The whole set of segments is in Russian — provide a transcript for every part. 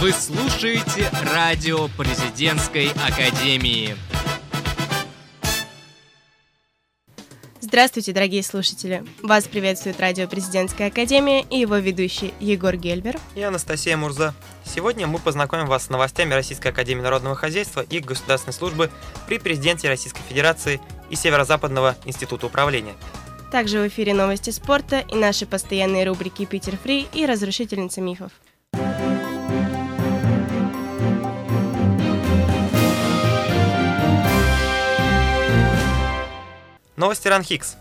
Вы слушаете радио президентской академии. Здравствуйте, дорогие слушатели! Вас приветствует радио Президентская Академия и его ведущий Егор Гельбер и Анастасия Мурза. Сегодня мы познакомим вас с новостями Российской Академии Народного Хозяйства и Государственной службы при президенте Российской Федерации и Северо-Западного Института управления. Также в эфире новости спорта и наши постоянные рубрики «Питер Фри» и «Разрушительница мифов». Новости РАНХИКС.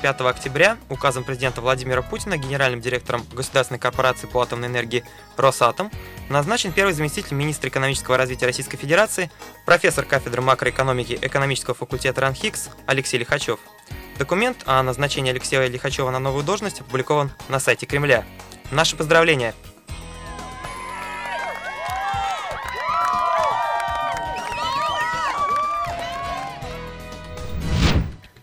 5 октября указом президента Владимира Путина генеральным директором государственной корпорации по атомной энергии «Росатом» назначен первый заместитель министра экономического развития Российской Федерации, профессор кафедры макроэкономики экономического факультета РАНХИКС Алексей Лихачев. Документ о назначении Алексея Лихачева на новую должность опубликован на сайте Кремля. Наши поздравления!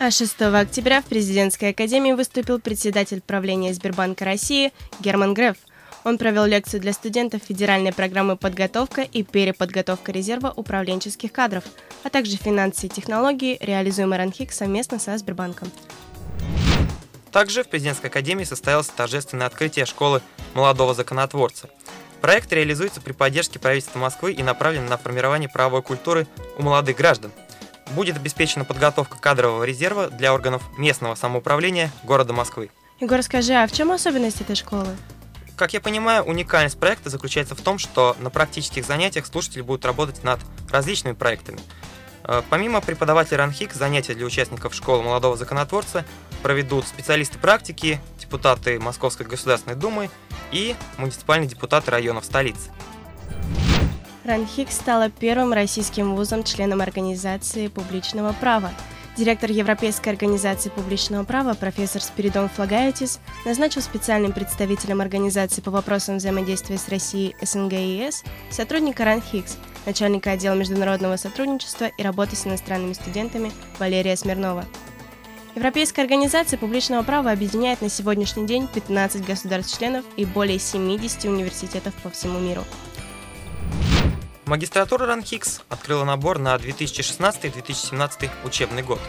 А 6 октября в президентской академии выступил председатель правления Сбербанка России Герман Греф. Он провел лекцию для студентов федеральной программы «Подготовка и переподготовка резерва управленческих кадров», а также финансы и технологии, реализуемые РАНХИК совместно со Сбербанком. Также в президентской академии состоялось торжественное открытие школы молодого законотворца. Проект реализуется при поддержке правительства Москвы и направлен на формирование правовой культуры у молодых граждан – будет обеспечена подготовка кадрового резерва для органов местного самоуправления города Москвы. Егор, скажи, а в чем особенность этой школы? Как я понимаю, уникальность проекта заключается в том, что на практических занятиях слушатели будут работать над различными проектами. Э, помимо преподавателей РАНХИК, занятия для участников школы молодого законотворца проведут специалисты практики, депутаты Московской Государственной Думы и муниципальные депутаты районов столицы. РАНХИК стала первым российским вузом-членом Организации публичного права. Директор Европейской организации публичного права профессор Спиридон Флагаетис назначил специальным представителем организации по вопросам взаимодействия с Россией СНГ и ЕС сотрудника РАНХИКС, начальника отдела международного сотрудничества и работы с иностранными студентами Валерия Смирнова. Европейская организация публичного права объединяет на сегодняшний день 15 государств-членов и более 70 университетов по всему миру. Магистратура РАНХИКС открыла набор на 2016-2017 учебный год.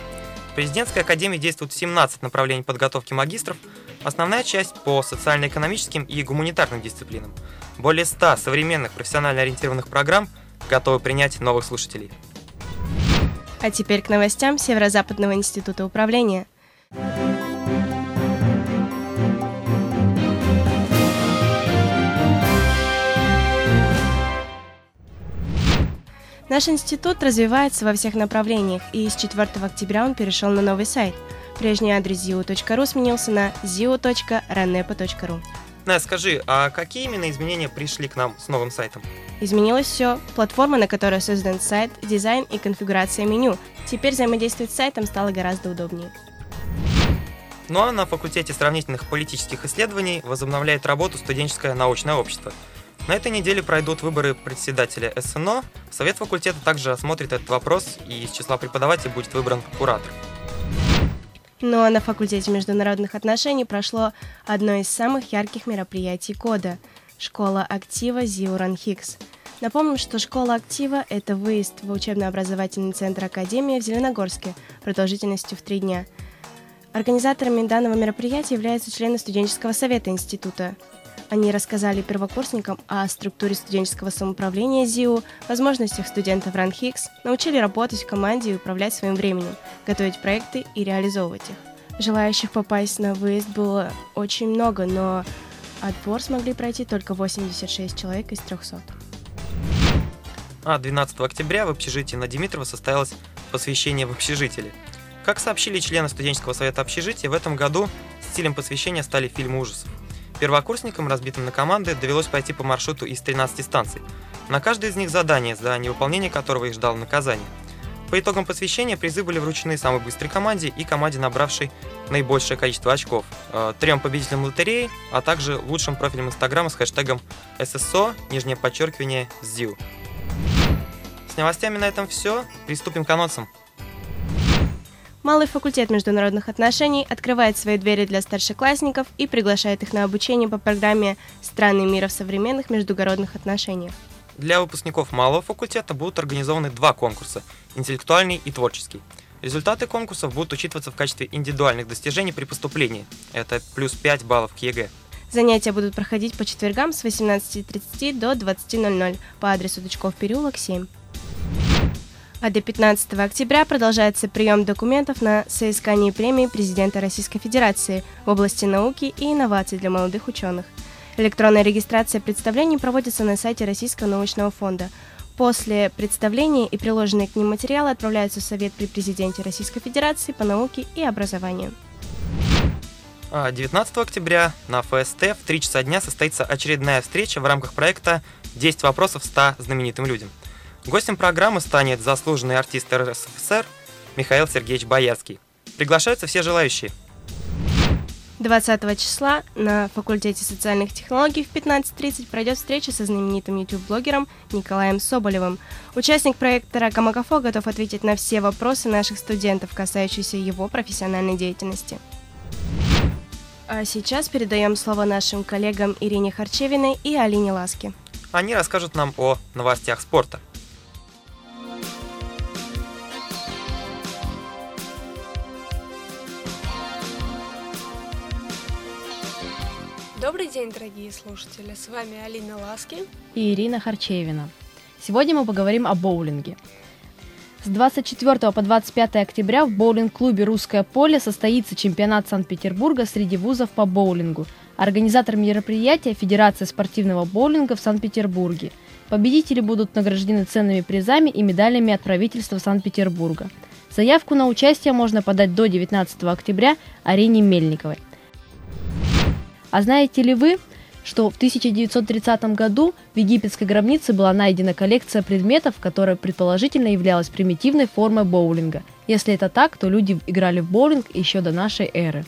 В президентской академии действует 17 направлений подготовки магистров, основная часть по социально-экономическим и гуманитарным дисциплинам. Более 100 современных профессионально ориентированных программ готовы принять новых слушателей. А теперь к новостям Северо-Западного института управления – Наш институт развивается во всех направлениях, и с 4 октября он перешел на новый сайт. Прежний адрес ziu.ru сменился на ziu.ranepa.ru. На, скажи, а какие именно изменения пришли к нам с новым сайтом? Изменилось все. Платформа, на которой создан сайт, дизайн и конфигурация меню. Теперь взаимодействовать с сайтом стало гораздо удобнее. Ну а на факультете сравнительных политических исследований возобновляет работу студенческое научное общество – на этой неделе пройдут выборы председателя СНО. Совет факультета также осмотрит этот вопрос, и из числа преподавателей будет выбран куратор. Ну а на факультете международных отношений прошло одно из самых ярких мероприятий года – школа актива Зиуран Хикс. Напомним, что школа актива – это выезд в учебно-образовательный центр Академии в Зеленогорске продолжительностью в три дня. Организаторами данного мероприятия являются члены студенческого совета института. Они рассказали первокурсникам о структуре студенческого самоуправления ЗИУ, возможностях студентов РАНХИКС, научили работать в команде и управлять своим временем, готовить проекты и реализовывать их. Желающих попасть на выезд было очень много, но отбор смогли пройти только 86 человек из 300. А 12 октября в общежитии на Димитрова состоялось посвящение в общежитие. Как сообщили члены студенческого совета общежития, в этом году стилем посвящения стали фильмы ужасов. Первокурсникам, разбитым на команды, довелось пойти по маршруту из 13 станций. На каждой из них задание, за невыполнение которого их ждало наказание. По итогам посвящения призы были вручены самой быстрой команде и команде, набравшей наибольшее количество очков, э, трем победителям лотереи, а также лучшим профилем Инстаграма с хэштегом SSO, нижнее подчеркивание, ЗИУ. С новостями на этом все. Приступим к анонсам. Малый факультет международных отношений открывает свои двери для старшеклассников и приглашает их на обучение по программе «Страны мира в современных международных отношениях». Для выпускников малого факультета будут организованы два конкурса – интеллектуальный и творческий. Результаты конкурсов будут учитываться в качестве индивидуальных достижений при поступлении. Это плюс 5 баллов к ЕГЭ. Занятия будут проходить по четвергам с 18.30 до 20.00 по адресу Тучков переулок 7. А до 15 октября продолжается прием документов на соискание премии президента Российской Федерации в области науки и инноваций для молодых ученых. Электронная регистрация представлений проводится на сайте Российского научного фонда. После представления и приложенные к ним материалы отправляются в Совет при президенте Российской Федерации по науке и образованию. 19 а октября на ФСТ в 3 часа дня состоится очередная встреча в рамках проекта «10 вопросов 100 знаменитым людям». Гостем программы станет заслуженный артист РСФСР Михаил Сергеевич Боярский. Приглашаются все желающие. 20 числа на факультете социальных технологий в 15.30 пройдет встреча со знаменитым YouTube-блогером Николаем Соболевым. Участник проекта Ракамакафо готов ответить на все вопросы наших студентов, касающиеся его профессиональной деятельности. А сейчас передаем слово нашим коллегам Ирине Харчевиной и Алине Ласке. Они расскажут нам о новостях спорта. Добрый день, дорогие слушатели! С вами Алина Ласки и Ирина Харчевина. Сегодня мы поговорим о боулинге. С 24 по 25 октября в боулинг-клубе «Русское поле» состоится чемпионат Санкт-Петербурга среди вузов по боулингу. Организатор мероприятия – Федерация спортивного боулинга в Санкт-Петербурге. Победители будут награждены ценными призами и медалями от правительства Санкт-Петербурга. Заявку на участие можно подать до 19 октября Арине Мельниковой. А знаете ли вы, что в 1930 году в египетской гробнице была найдена коллекция предметов, которая предположительно являлась примитивной формой боулинга. Если это так, то люди играли в боулинг еще до нашей эры.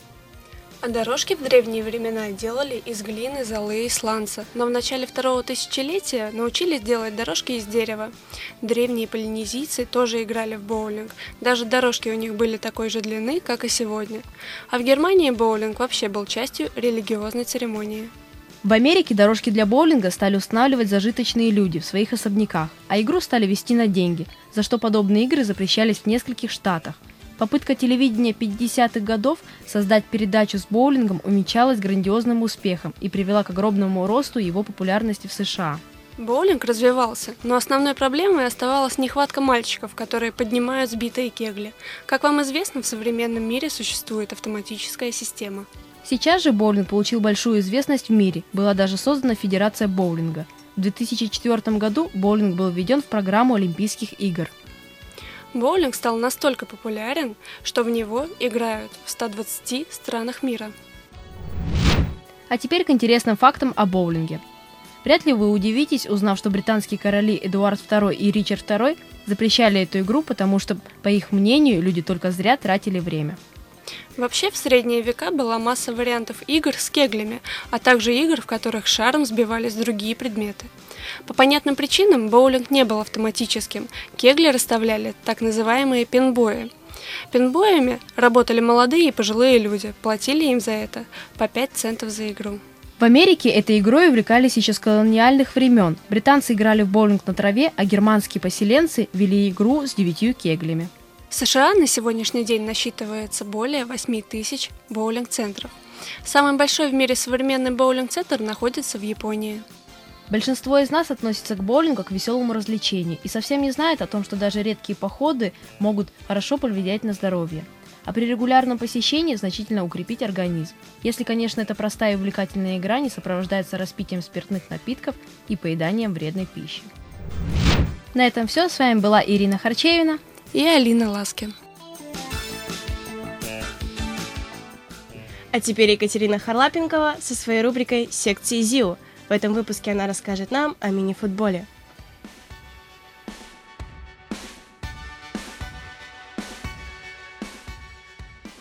А дорожки в древние времена делали из глины, золы и сланца, но в начале второго тысячелетия научились делать дорожки из дерева. Древние полинезийцы тоже играли в боулинг, даже дорожки у них были такой же длины, как и сегодня. А в Германии боулинг вообще был частью религиозной церемонии. В Америке дорожки для боулинга стали устанавливать зажиточные люди в своих особняках, а игру стали вести на деньги, за что подобные игры запрещались в нескольких штатах – Попытка телевидения 50-х годов создать передачу с боулингом умечалась грандиозным успехом и привела к огромному росту его популярности в США. Боулинг развивался, но основной проблемой оставалась нехватка мальчиков, которые поднимают сбитые кегли. Как вам известно, в современном мире существует автоматическая система. Сейчас же боулинг получил большую известность в мире, была даже создана Федерация боулинга. В 2004 году боулинг был введен в программу Олимпийских игр – Боулинг стал настолько популярен, что в него играют в 120 странах мира. А теперь к интересным фактам о боулинге. Вряд ли вы удивитесь, узнав, что британские короли Эдуард II и Ричард II запрещали эту игру, потому что, по их мнению, люди только зря тратили время. Вообще, в средние века была масса вариантов игр с кеглями, а также игр, в которых шаром сбивались другие предметы. По понятным причинам боулинг не был автоматическим. Кегли расставляли так называемые пинбои. Пинбоями работали молодые и пожилые люди, платили им за это по 5 центов за игру. В Америке этой игрой увлекались еще с колониальных времен. Британцы играли в боулинг на траве, а германские поселенцы вели игру с девятью кеглями. В США на сегодняшний день насчитывается более 8 тысяч боулинг-центров. Самый большой в мире современный боулинг-центр находится в Японии. Большинство из нас относится к боулингу как к веселому развлечению и совсем не знает о том, что даже редкие походы могут хорошо повлиять на здоровье. А при регулярном посещении значительно укрепить организм. Если, конечно, эта простая и увлекательная игра не сопровождается распитием спиртных напитков и поеданием вредной пищи. На этом все. С вами была Ирина Харчевина и Алина Ласки. А теперь Екатерина Харлапенкова со своей рубрикой «Секции ЗИУ», в этом выпуске она расскажет нам о мини-футболе.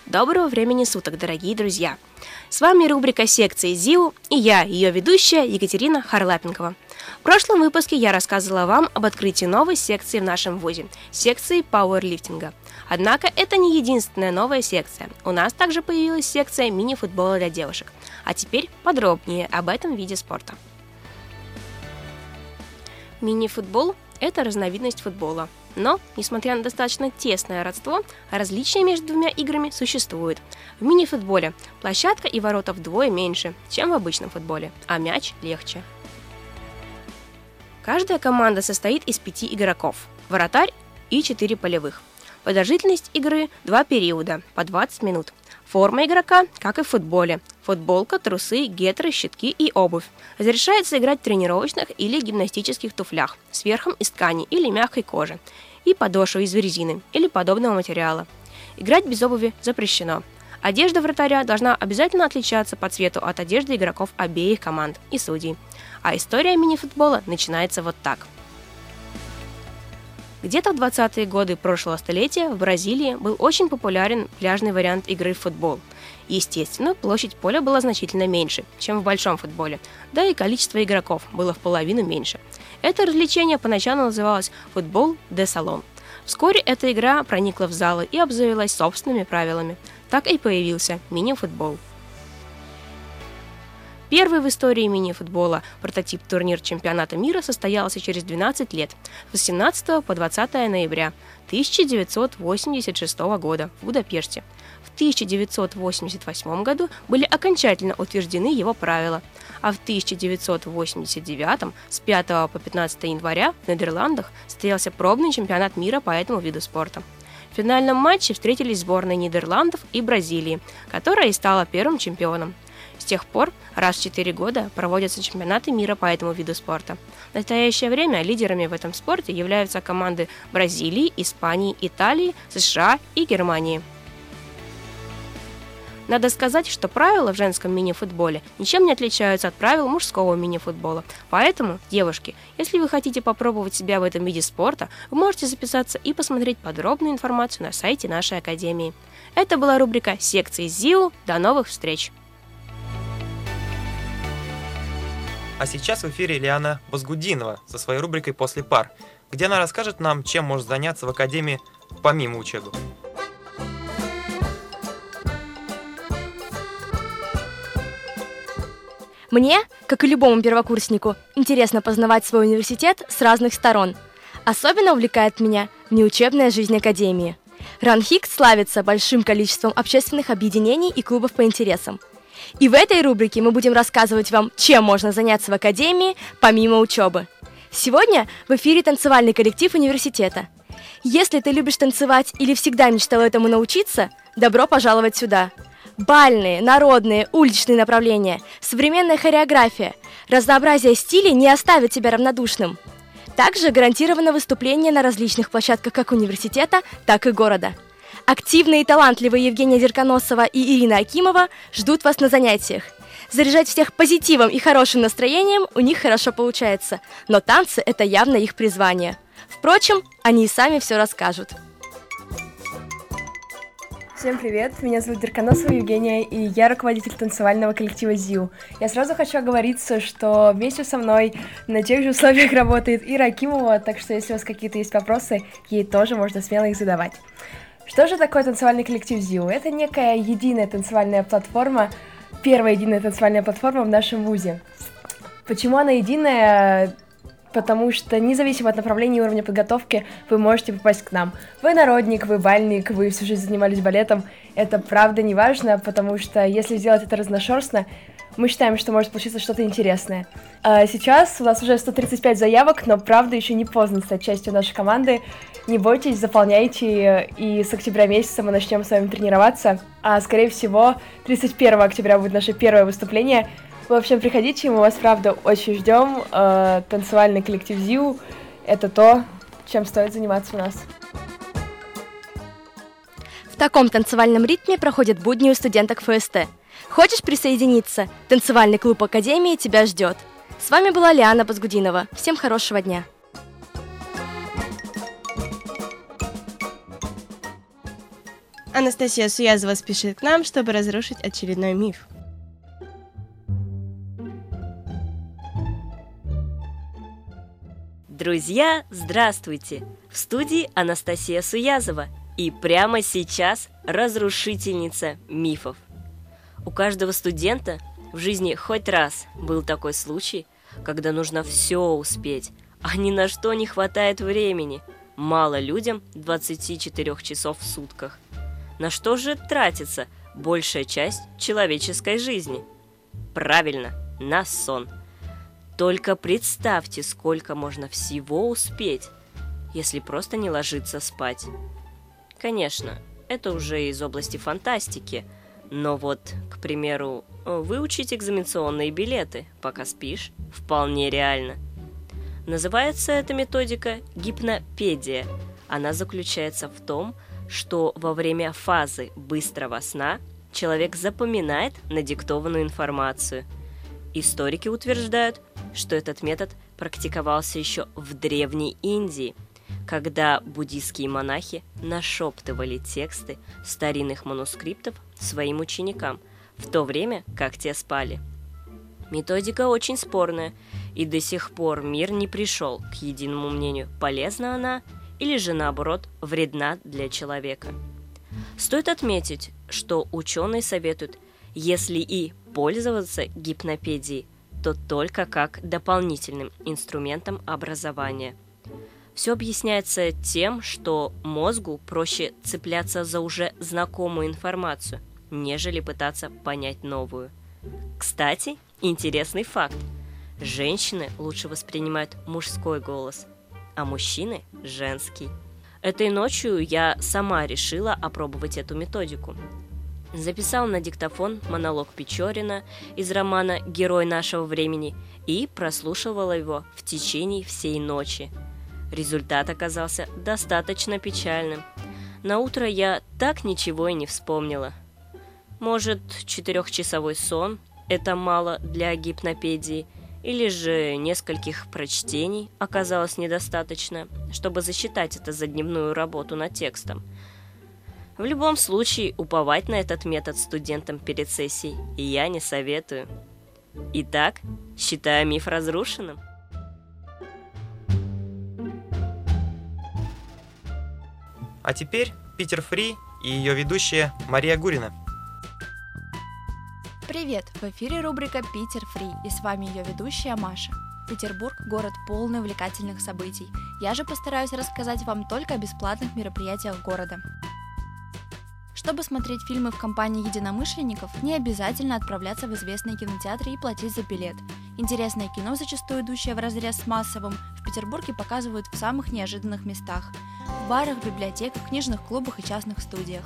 Доброго времени суток, дорогие друзья! С вами рубрика секции ЗИУ и я, ее ведущая Екатерина Харлапенкова. В прошлом выпуске я рассказывала вам об открытии новой секции в нашем вузе – секции пауэрлифтинга. Однако это не единственная новая секция. У нас также появилась секция мини-футбола для девушек. А теперь подробнее об этом виде спорта. Мини-футбол – это разновидность футбола. Но, несмотря на достаточно тесное родство, различия между двумя играми существуют. В мини-футболе площадка и ворота вдвое меньше, чем в обычном футболе, а мяч легче. Каждая команда состоит из пяти игроков, вратарь и четыре полевых. Продолжительность игры – два периода, по 20 минут. Форма игрока, как и в футболе. Футболка, трусы, гетры, щитки и обувь. Разрешается играть в тренировочных или гимнастических туфлях с верхом из ткани или мягкой кожи и подошвой из резины или подобного материала. Играть без обуви запрещено. Одежда вратаря должна обязательно отличаться по цвету от одежды игроков обеих команд и судей. А история мини-футбола начинается вот так – где-то в 20-е годы прошлого столетия в Бразилии был очень популярен пляжный вариант игры в футбол. Естественно, площадь поля была значительно меньше, чем в большом футболе, да и количество игроков было в половину меньше. Это развлечение поначалу называлось «футбол де салон». Вскоре эта игра проникла в залы и обзавелась собственными правилами. Так и появился мини-футбол. Первый в истории мини-футбола прототип турнир чемпионата мира состоялся через 12 лет, с 18 по 20 ноября 1986 года в Будапеште. В 1988 году были окончательно утверждены его правила, а в 1989 с 5 по 15 января в Нидерландах состоялся пробный чемпионат мира по этому виду спорта. В финальном матче встретились сборные Нидерландов и Бразилии, которая и стала первым чемпионом. С тех пор раз в 4 года проводятся чемпионаты мира по этому виду спорта. В настоящее время лидерами в этом спорте являются команды Бразилии, Испании, Италии, США и Германии. Надо сказать, что правила в женском мини-футболе ничем не отличаются от правил мужского мини-футбола. Поэтому, девушки, если вы хотите попробовать себя в этом виде спорта, вы можете записаться и посмотреть подробную информацию на сайте нашей академии. Это была рубрика секции ЗИУ. До новых встреч! А сейчас в эфире Лиана Возгудинова со своей рубрикой «После пар», где она расскажет нам, чем может заняться в Академии помимо учебы. Мне, как и любому первокурснику, интересно познавать свой университет с разных сторон. Особенно увлекает меня внеучебная жизнь Академии. Ранхик славится большим количеством общественных объединений и клубов по интересам – и в этой рубрике мы будем рассказывать вам, чем можно заняться в академии помимо учебы. Сегодня в эфире танцевальный коллектив университета. Если ты любишь танцевать или всегда мечтал этому научиться, добро пожаловать сюда. Бальные, народные, уличные направления, современная хореография, разнообразие стилей не оставит тебя равнодушным. Также гарантировано выступление на различных площадках как университета, так и города – Активные и талантливые Евгения Дерконосова и Ирина Акимова ждут вас на занятиях. Заряжать всех позитивом и хорошим настроением у них хорошо получается, но танцы – это явно их призвание. Впрочем, они и сами все расскажут. Всем привет, меня зовут Дерконосова Евгения, и я руководитель танцевального коллектива ЗИУ. Я сразу хочу оговориться, что вместе со мной на тех же условиях работает Ира Акимова, так что если у вас какие-то есть вопросы, ей тоже можно смело их задавать. Что же такое танцевальный коллектив ЗИУ? Это некая единая танцевальная платформа, первая единая танцевальная платформа в нашем ВУЗе. Почему она единая? Потому что независимо от направления и уровня подготовки вы можете попасть к нам. Вы народник, вы бальник, вы всю жизнь занимались балетом. Это правда не важно, потому что если сделать это разношерстно, мы считаем, что может получиться что-то интересное. А сейчас у нас уже 135 заявок, но правда еще не поздно стать частью нашей команды. Не бойтесь, заполняйте, и с октября месяца мы начнем с вами тренироваться. А скорее всего, 31 октября будет наше первое выступление. В общем, приходите, мы вас правда очень ждем. Э, танцевальный коллектив ЗИУ — это то, чем стоит заниматься у нас. В таком танцевальном ритме проходят будни у студенток ФСТ — Хочешь присоединиться? Танцевальный клуб Академии тебя ждет. С вами была Лиана Базгудинова. Всем хорошего дня. Анастасия Суязова спешит к нам, чтобы разрушить очередной миф. Друзья, здравствуйте! В студии Анастасия Суязова и прямо сейчас разрушительница мифов. У каждого студента в жизни хоть раз был такой случай, когда нужно все успеть, а ни на что не хватает времени. Мало людям 24 часов в сутках. На что же тратится большая часть человеческой жизни? Правильно, на сон – только представьте, сколько можно всего успеть, если просто не ложиться спать. Конечно, это уже из области фантастики, но вот, к примеру, выучить экзаменационные билеты, пока спишь, вполне реально. Называется эта методика гипнопедия. Она заключается в том, что во время фазы быстрого сна человек запоминает надиктованную информацию – Историки утверждают, что этот метод практиковался еще в Древней Индии, когда буддийские монахи нашептывали тексты старинных манускриптов своим ученикам, в то время как те спали. Методика очень спорная, и до сих пор мир не пришел к единому мнению, полезна она или же наоборот вредна для человека. Стоит отметить, что ученые советуют, если и пользоваться гипнопедией, то только как дополнительным инструментом образования. Все объясняется тем, что мозгу проще цепляться за уже знакомую информацию, нежели пытаться понять новую. Кстати, интересный факт. Женщины лучше воспринимают мужской голос, а мужчины – женский. Этой ночью я сама решила опробовать эту методику записал на диктофон монолог Печорина из романа «Герой нашего времени» и прослушивала его в течение всей ночи. Результат оказался достаточно печальным. На утро я так ничего и не вспомнила. Может, четырехчасовой сон – это мало для гипнопедии, или же нескольких прочтений оказалось недостаточно, чтобы засчитать это за дневную работу над текстом – в любом случае, уповать на этот метод студентам перед сессией я не советую. Итак, считаю миф разрушенным. А теперь Питер Фри и ее ведущая Мария Гурина. Привет! В эфире рубрика «Питер Фри» и с вами ее ведущая Маша. Петербург – город полный увлекательных событий. Я же постараюсь рассказать вам только о бесплатных мероприятиях города. Чтобы смотреть фильмы в компании единомышленников, не обязательно отправляться в известные кинотеатры и платить за билет. Интересное кино, зачастую идущее в разрез с массовым, в Петербурге показывают в самых неожиданных местах – в барах, библиотеках, книжных клубах и частных студиях.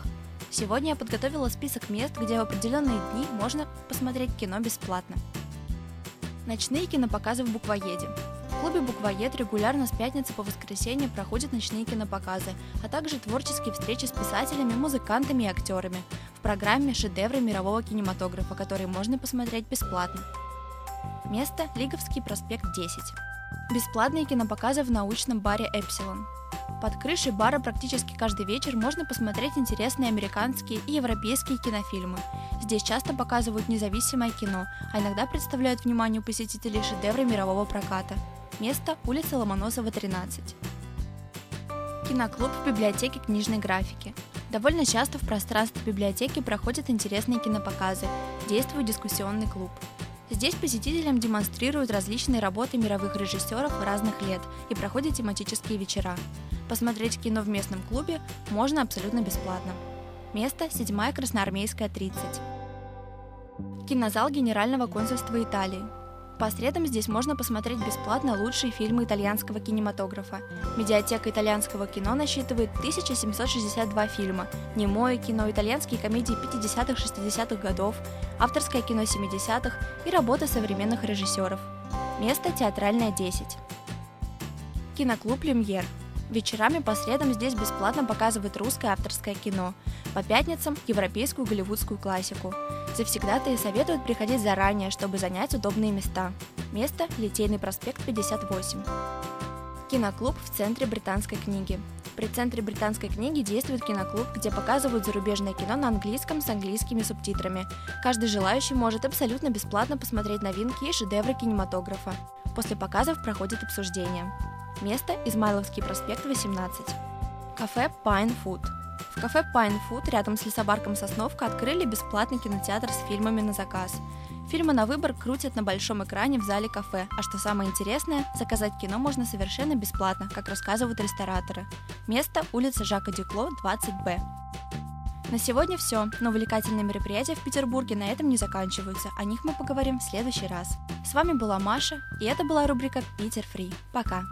Сегодня я подготовила список мест, где в определенные дни можно посмотреть кино бесплатно. Ночные кинопоказы в Буквоеде клубе «Буквоед» регулярно с пятницы по воскресенье проходят ночные кинопоказы, а также творческие встречи с писателями, музыкантами и актерами в программе «Шедевры мирового кинематографа», которые можно посмотреть бесплатно. Место – Лиговский проспект 10. Бесплатные кинопоказы в научном баре «Эпсилон». Под крышей бара практически каждый вечер можно посмотреть интересные американские и европейские кинофильмы. Здесь часто показывают независимое кино, а иногда представляют вниманию посетителей шедевры мирового проката – Место – улица Ломоносова, 13. Киноклуб в библиотеке книжной графики. Довольно часто в пространстве библиотеки проходят интересные кинопоказы, действует дискуссионный клуб. Здесь посетителям демонстрируют различные работы мировых режиссеров разных лет и проходят тематические вечера. Посмотреть кино в местном клубе можно абсолютно бесплатно. Место – 7 Красноармейская, 30. Кинозал Генерального консульства Италии. По средам здесь можно посмотреть бесплатно лучшие фильмы итальянского кинематографа. Медиатека итальянского кино насчитывает 1762 фильма, немое кино, итальянские комедии 50-60-х годов, авторское кино 70-х и работы современных режиссеров. Место театральное 10. Киноклуб «Люмьер». Вечерами по средам здесь бесплатно показывают русское авторское кино, по пятницам – европейскую голливудскую классику. Завсегдатые советуют приходить заранее, чтобы занять удобные места. Место – Литейный проспект 58. Киноклуб в центре британской книги. При центре британской книги действует киноклуб, где показывают зарубежное кино на английском с английскими субтитрами. Каждый желающий может абсолютно бесплатно посмотреть новинки и шедевры кинематографа. После показов проходит обсуждение. Место – Измайловский проспект, 18. Кафе Pine Food. В кафе Pine Food рядом с лесопарком Сосновка открыли бесплатный кинотеатр с фильмами на заказ. Фильмы на выбор крутят на большом экране в зале кафе, а что самое интересное, заказать кино можно совершенно бесплатно, как рассказывают рестораторы. Место – улица Жака Дюкло, 20Б. На сегодня все, но увлекательные мероприятия в Петербурге на этом не заканчиваются, о них мы поговорим в следующий раз. С вами была Маша, и это была рубрика «Питер Фри». Пока!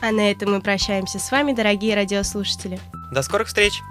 А на этом мы прощаемся с вами, дорогие радиослушатели. До скорых встреч!